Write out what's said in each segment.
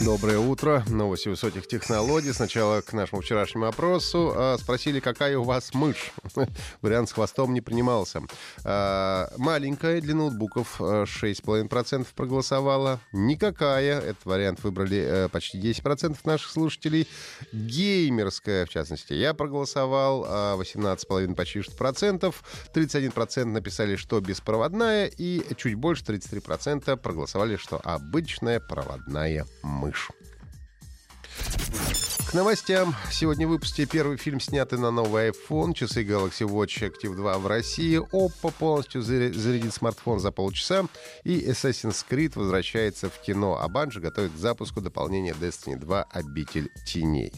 Доброе утро. Новости высоких технологий. Сначала к нашему вчерашнему опросу. А, спросили, какая у вас мышь. Вариант с хвостом не принимался. А, маленькая для ноутбуков 6,5% проголосовала. Никакая. Этот вариант выбрали э, почти 10% наших слушателей. Геймерская, в частности, я проголосовал. 18,5% почти что процентов. 31% написали, что беспроводная. И чуть больше, 33% проголосовали, что обычная проводная мышь. К новостям. Сегодня в выпуске первый фильм, снятый на новый iPhone, часы Galaxy Watch Active 2 в России. Oppo полностью зарядит смартфон за полчаса. И Assassin's Creed возвращается в кино. А Bungie готовит к запуску дополнения Destiny 2 «Обитель теней».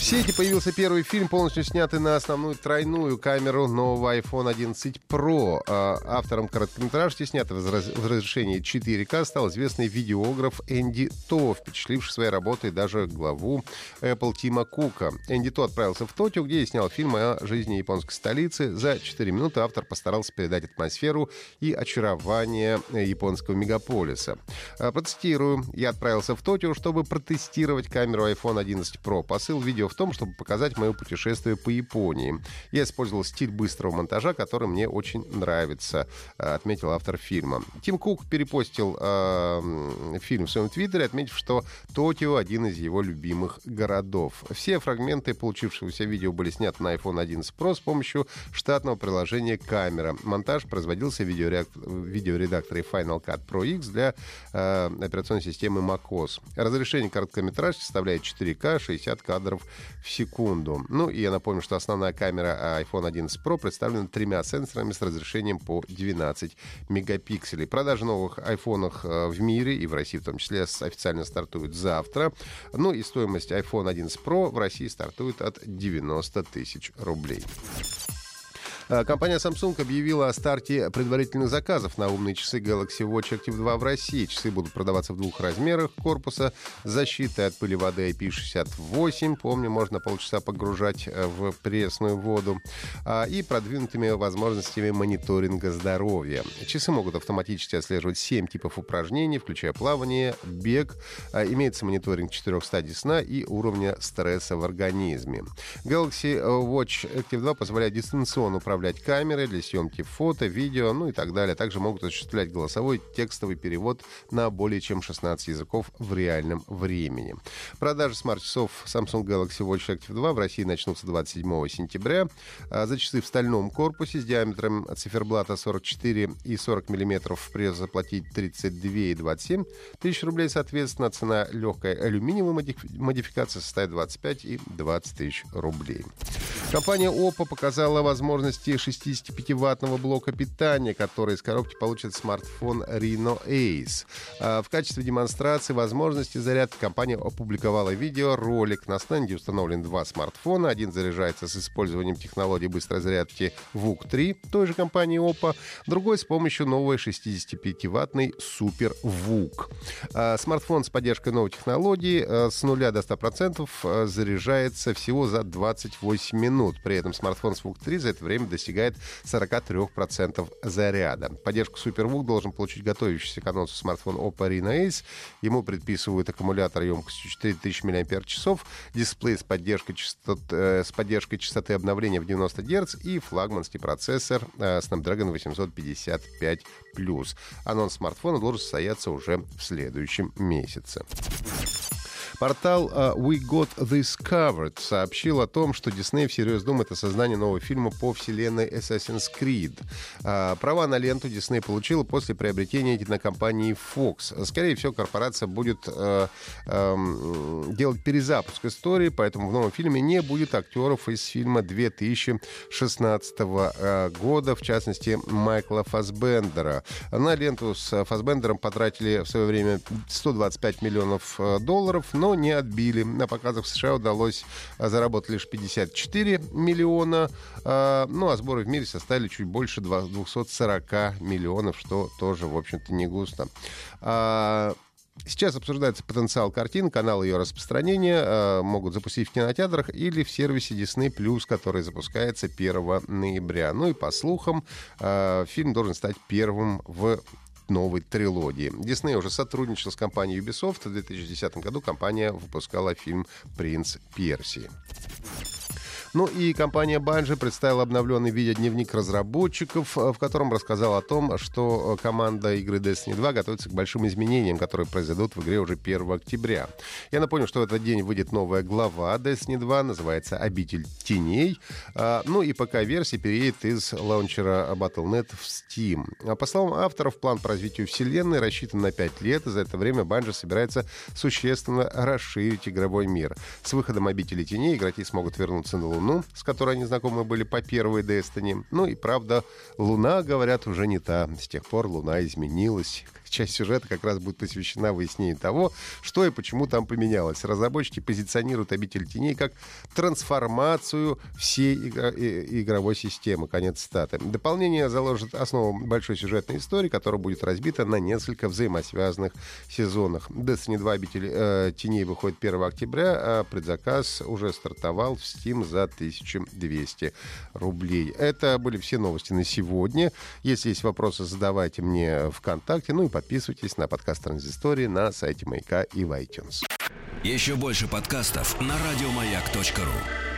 В сети появился первый фильм, полностью снятый на основную тройную камеру нового iPhone 11 Pro. А, автором короткометражки, снятый в разрешении 4К, стал известный видеограф Энди То, впечатливший своей работой даже главу Apple Тима Кука. Энди То отправился в Токио, где и снял фильм о жизни японской столицы. За 4 минуты автор постарался передать атмосферу и очарование японского мегаполиса. А, процитирую. «Я отправился в Токио, чтобы протестировать камеру iPhone 11 Pro. Посыл видео в том, чтобы показать мое путешествие по Японии. Я использовал стиль быстрого монтажа, который мне очень нравится, э, отметил автор фильма. Тим Кук перепостил э, фильм в своем твиттере, отметив, что Токио один из его любимых городов. Все фрагменты получившегося видео были сняты на iPhone 11 Pro с помощью штатного приложения камера. Монтаж производился в видеоредакторе Final Cut Pro X для э, операционной системы macOS. Разрешение короткометражки составляет 4К, 60 кадров в секунду. Ну и я напомню, что основная камера iPhone 11 Pro представлена тремя сенсорами с разрешением по 12 мегапикселей. Продажи новых айфонах э, в мире и в России в том числе официально стартуют завтра. Ну и стоимость iPhone 11 Pro в России стартует от 90 тысяч рублей. А, компания Samsung объявила о старте предварительных заказов на умные часы Galaxy Watch Active 2 в России. Часы будут продаваться в двух размерах корпуса. Защитой от пыли воды IP68. Помню, можно полчаса погружать э, в пресную воду. А, и продвинутыми возможностями мониторинга здоровья. Часы могут автоматически отслеживать 7 типов упражнений, включая плавание, бег. А, имеется мониторинг четырех стадий сна и уровня стресса в организме. Galaxy Watch Active 2 позволяет дистанционно управлять управлять камерой для съемки фото, видео, ну и так далее. Также могут осуществлять голосовой текстовый перевод на более чем 16 языков в реальном времени. Продажи смарт-часов Samsung Galaxy Watch Active 2 в России начнутся 27 сентября. А за часы в стальном корпусе с диаметром циферблата 44 и 40 мм придется заплатить 32 и 27 тысяч рублей, соответственно. Цена легкой алюминиевой модификации составит 25 и 20 тысяч рублей. Компания Oppo показала возможности 65-ваттного блока питания, который из коробки получит смартфон Reno Ace. А в качестве демонстрации возможности зарядки компания опубликовала видеоролик. На стенде установлен два смартфона. Один заряжается с использованием технологии быстрой зарядки VOOC-3 той же компании Oppo, другой с помощью новой 65-ваттной Super VOOC. А смартфон с поддержкой новой технологии а, с нуля до 100% а, заряжается всего за 28 минут. При этом смартфон с VOOC-3 за это время достигает 43% заряда. Поддержку SuperVOOC должен получить готовящийся к анонсу смартфон Oppo Reno Ace. Ему предписывают аккумулятор емкостью 4000 мАч, дисплей с поддержкой, частот, э, с поддержкой частоты обновления в 90 Гц и флагманский процессор э, Snapdragon 855 Анонс смартфона должен состояться уже в следующем месяце. Портал uh, We Got This Covered сообщил о том, что Дисней всерьез думает о создании нового фильма по вселенной Assassin's Creed. Uh, права на ленту Дисней получила после приобретения кинокомпании Fox. Скорее всего, корпорация будет uh, uh, делать перезапуск истории, поэтому в новом фильме не будет актеров из фильма 2016 uh, года, в частности, Майкла Фасбендера. На ленту с Фасбендером потратили в свое время 125 миллионов долларов, но но не отбили. На показах в США удалось заработать лишь 54 миллиона, ну а сборы в мире составили чуть больше 240 миллионов, что тоже, в общем-то, не густо. Сейчас обсуждается потенциал картин, канал ее распространения э, могут запустить в кинотеатрах или в сервисе Disney+, который запускается 1 ноября. Ну и по слухам, э, фильм должен стать первым в новой трилогии. Дисней уже сотрудничал с компанией Ubisoft. В 2010 году компания выпускала фильм «Принц Персии». Ну и компания Bungie представила обновленный видеодневник разработчиков, э, в котором рассказала о том, что э, команда игры Destiny 2 готовится к большим изменениям, которые произойдут в игре уже 1 октября. Я напомню, что в этот день выйдет новая глава Destiny 2, называется «Обитель теней». А, ну и пока версия переедет из лаунчера Battle.net в Steam. А по словам авторов, план по развитию вселенной рассчитан на 5 лет, и за это время Bungie собирается существенно расширить игровой мир. С выходом «Обители теней» игроки смогут вернуться на Луну, с которой они знакомы были по первой Destiny. Ну и правда, Луна, говорят, уже не та. С тех пор Луна изменилась часть сюжета как раз будет посвящена выяснению того, что и почему там поменялось. Разработчики позиционируют «Обитель теней» как трансформацию всей игро- игровой системы. Конец статы. Дополнение заложит основу большой сюжетной истории, которая будет разбита на несколько взаимосвязанных сезонах. Destiny 2 «Обитель э, теней» выходит 1 октября, а предзаказ уже стартовал в Steam за 1200 рублей. Это были все новости на сегодня. Если есть вопросы, задавайте мне ВКонтакте. Ну и подписывайтесь на подкаст Транзистории на сайте Маяка и в iTunes. Еще больше подкастов на радиомаяк.ру